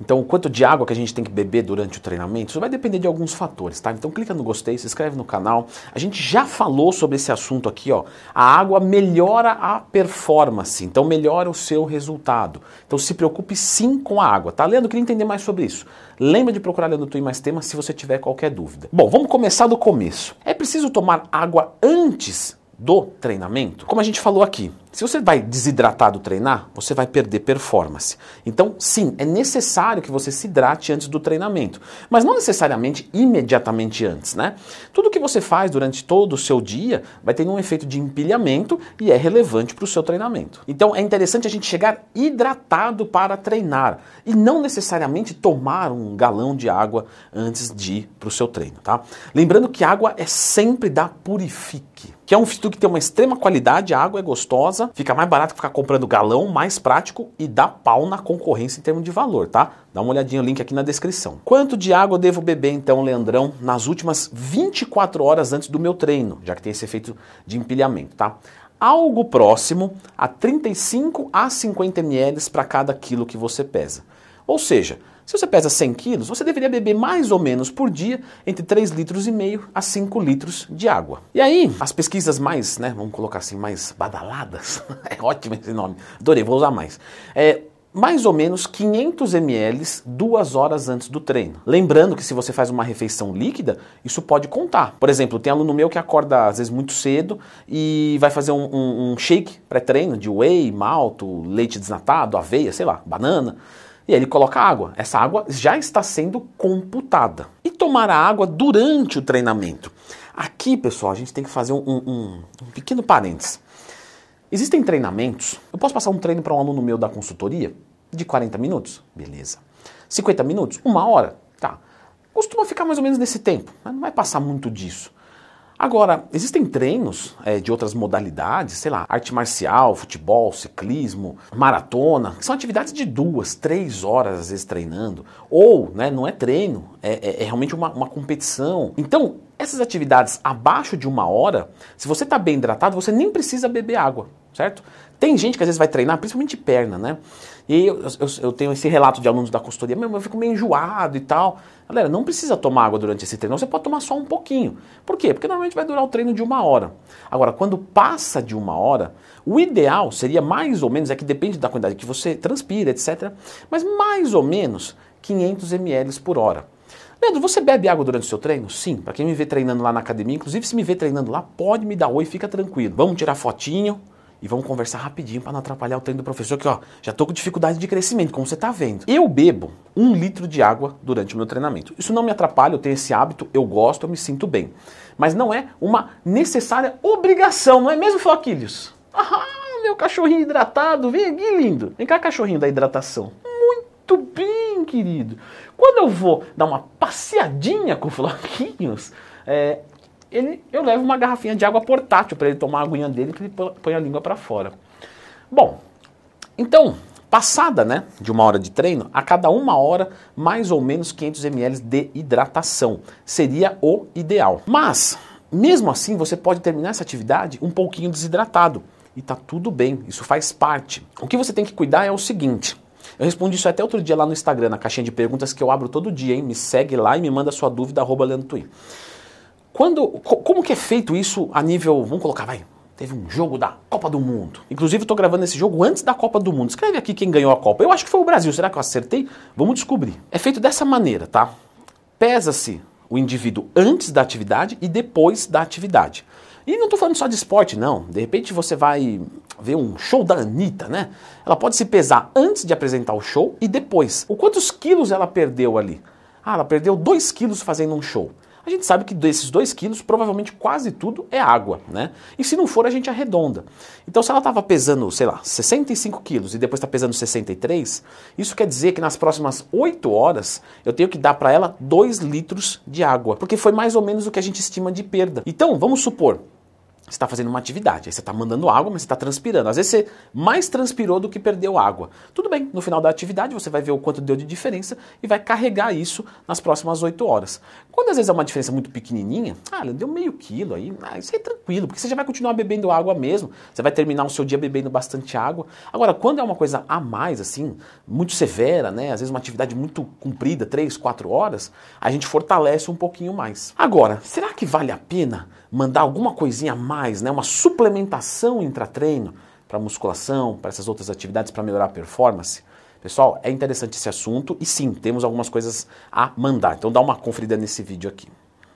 Então, o quanto de água que a gente tem que beber durante o treinamento, isso vai depender de alguns fatores, tá? Então, clica no gostei, se inscreve no canal. A gente já falou sobre esse assunto aqui, ó. A água melhora a performance, então melhora o seu resultado. Então, se preocupe sim com a água, tá? Leandro, queria entender mais sobre isso. Lembra de procurar Leandro Twin mais temas se você tiver qualquer dúvida. Bom, vamos começar do começo. É preciso tomar água antes do treinamento? Como a gente falou aqui, se você vai desidratado treinar, você vai perder performance. Então, sim, é necessário que você se hidrate antes do treinamento, mas não necessariamente imediatamente antes, né? Tudo que você faz durante todo o seu dia vai ter um efeito de empilhamento e é relevante para o seu treinamento. Então, é interessante a gente chegar hidratado para treinar e não necessariamente tomar um galão de água antes de ir para o seu treino, tá? Lembrando que água é sempre da Purifique, que é um fito que tem uma extrema qualidade, a água é gostosa fica mais barato que ficar comprando galão, mais prático e dá pau na concorrência em termos de valor, tá? Dá uma olhadinha, o link aqui na descrição. Quanto de água eu devo beber então, Leandrão, nas últimas 24 horas antes do meu treino, já que tem esse efeito de empilhamento, tá? Algo próximo a 35 a 50 ml para cada quilo que você pesa. Ou seja, se você pesa 100 quilos, você deveria beber mais ou menos por dia entre 3 litros e meio a 5 litros de água. E aí, as pesquisas mais, né, vamos colocar assim, mais badaladas, é ótimo esse nome, adorei, vou usar mais. É, mais ou menos 500 ml duas horas antes do treino. Lembrando que se você faz uma refeição líquida, isso pode contar. Por exemplo, tem aluno meu que acorda às vezes muito cedo e vai fazer um, um, um shake pré-treino de whey, malto, leite desnatado, aveia, sei lá, banana e aí ele coloca água. Essa água já está sendo computada. E tomar a água durante o treinamento. Aqui, pessoal, a gente tem que fazer um, um, um pequeno parênteses. Existem treinamentos. Eu posso passar um treino para um aluno meu da consultoria de 40 minutos? Beleza. 50 minutos? Uma hora? Tá. Costuma ficar mais ou menos nesse tempo, mas não vai passar muito disso. Agora, existem treinos é, de outras modalidades, sei lá, arte marcial, futebol, ciclismo, maratona, que são atividades de duas, três horas às vezes treinando. Ou, né, não é treino, é, é, é realmente uma, uma competição. Então, essas atividades abaixo de uma hora, se você está bem hidratado, você nem precisa beber água, certo? Tem gente que às vezes vai treinar, principalmente perna, né? E eu, eu, eu, tenho esse relato de alunos da consultoria, meu, eu fico meio enjoado e tal. Galera, não precisa tomar água durante esse treino, você pode tomar só um pouquinho. Por quê? Porque normalmente vai durar o treino de uma hora. Agora, quando passa de uma hora, o ideal seria mais ou menos, é que depende da quantidade que você transpira, etc. Mas mais ou menos 500 ml por hora. Leandro, você bebe água durante o seu treino? Sim, para quem me vê treinando lá na academia, inclusive se me vê treinando lá, pode me dar oi, fica tranquilo. Vamos tirar fotinho, e vamos conversar rapidinho para não atrapalhar o treino do professor, que ó, já tô com dificuldade de crescimento, como você tá vendo. Eu bebo um litro de água durante o meu treinamento. Isso não me atrapalha, eu tenho esse hábito, eu gosto, eu me sinto bem. Mas não é uma necessária obrigação, não é mesmo, Floquilhos? Ah, meu cachorrinho hidratado, vem aqui, lindo. Vem cá, cachorrinho da hidratação. Muito bem, querido. Quando eu vou dar uma passeadinha com Floquinhos, é, ele, eu levo uma garrafinha de água portátil para ele tomar a aguinha dele, que ele põe a língua para fora. Bom, então, passada né, de uma hora de treino, a cada uma hora, mais ou menos 500 ml de hidratação. Seria o ideal. Mas, mesmo assim, você pode terminar essa atividade um pouquinho desidratado. E tá tudo bem, isso faz parte. O que você tem que cuidar é o seguinte. Eu respondi isso até outro dia lá no Instagram, na caixinha de perguntas que eu abro todo dia, hein? Me segue lá e me manda sua dúvida, arroba Leandro. Quando, como que é feito isso a nível, vamos colocar, vai, teve um jogo da Copa do Mundo. Inclusive, estou gravando esse jogo antes da Copa do Mundo. Escreve aqui quem ganhou a Copa. Eu acho que foi o Brasil. Será que eu acertei? Vamos descobrir. É feito dessa maneira, tá? Pesa-se o indivíduo antes da atividade e depois da atividade. E não estou falando só de esporte, não. De repente você vai ver um show da Anitta, né? Ela pode se pesar antes de apresentar o show e depois. O quantos quilos ela perdeu ali? Ah, ela perdeu 2 quilos fazendo um show gente sabe que desses 2 quilos, provavelmente quase tudo é água, né? E se não for, a gente arredonda. Então, se ela estava pesando, sei lá, 65 quilos e depois está pesando 63, isso quer dizer que nas próximas 8 horas eu tenho que dar para ela 2 litros de água, porque foi mais ou menos o que a gente estima de perda. Então, vamos supor, você está fazendo uma atividade, aí você está mandando água, mas você está transpirando. Às vezes você mais transpirou do que perdeu água. Tudo bem, no final da atividade você vai ver o quanto deu de diferença e vai carregar isso nas próximas 8 horas. Quando às vezes é uma diferença muito pequenininha, ah, deu meio quilo aí, ah, isso é tranquilo, porque você já vai continuar bebendo água mesmo, você vai terminar o seu dia bebendo bastante água. Agora, quando é uma coisa a mais, assim, muito severa, né, às vezes uma atividade muito comprida, 3, 4 horas, a gente fortalece um pouquinho mais. Agora, será que vale a pena mandar alguma coisinha a mais, né, uma suplementação intra-treino para musculação, para essas outras atividades para melhorar a performance? Pessoal, é interessante esse assunto e sim, temos algumas coisas a mandar. Então dá uma conferida nesse vídeo aqui.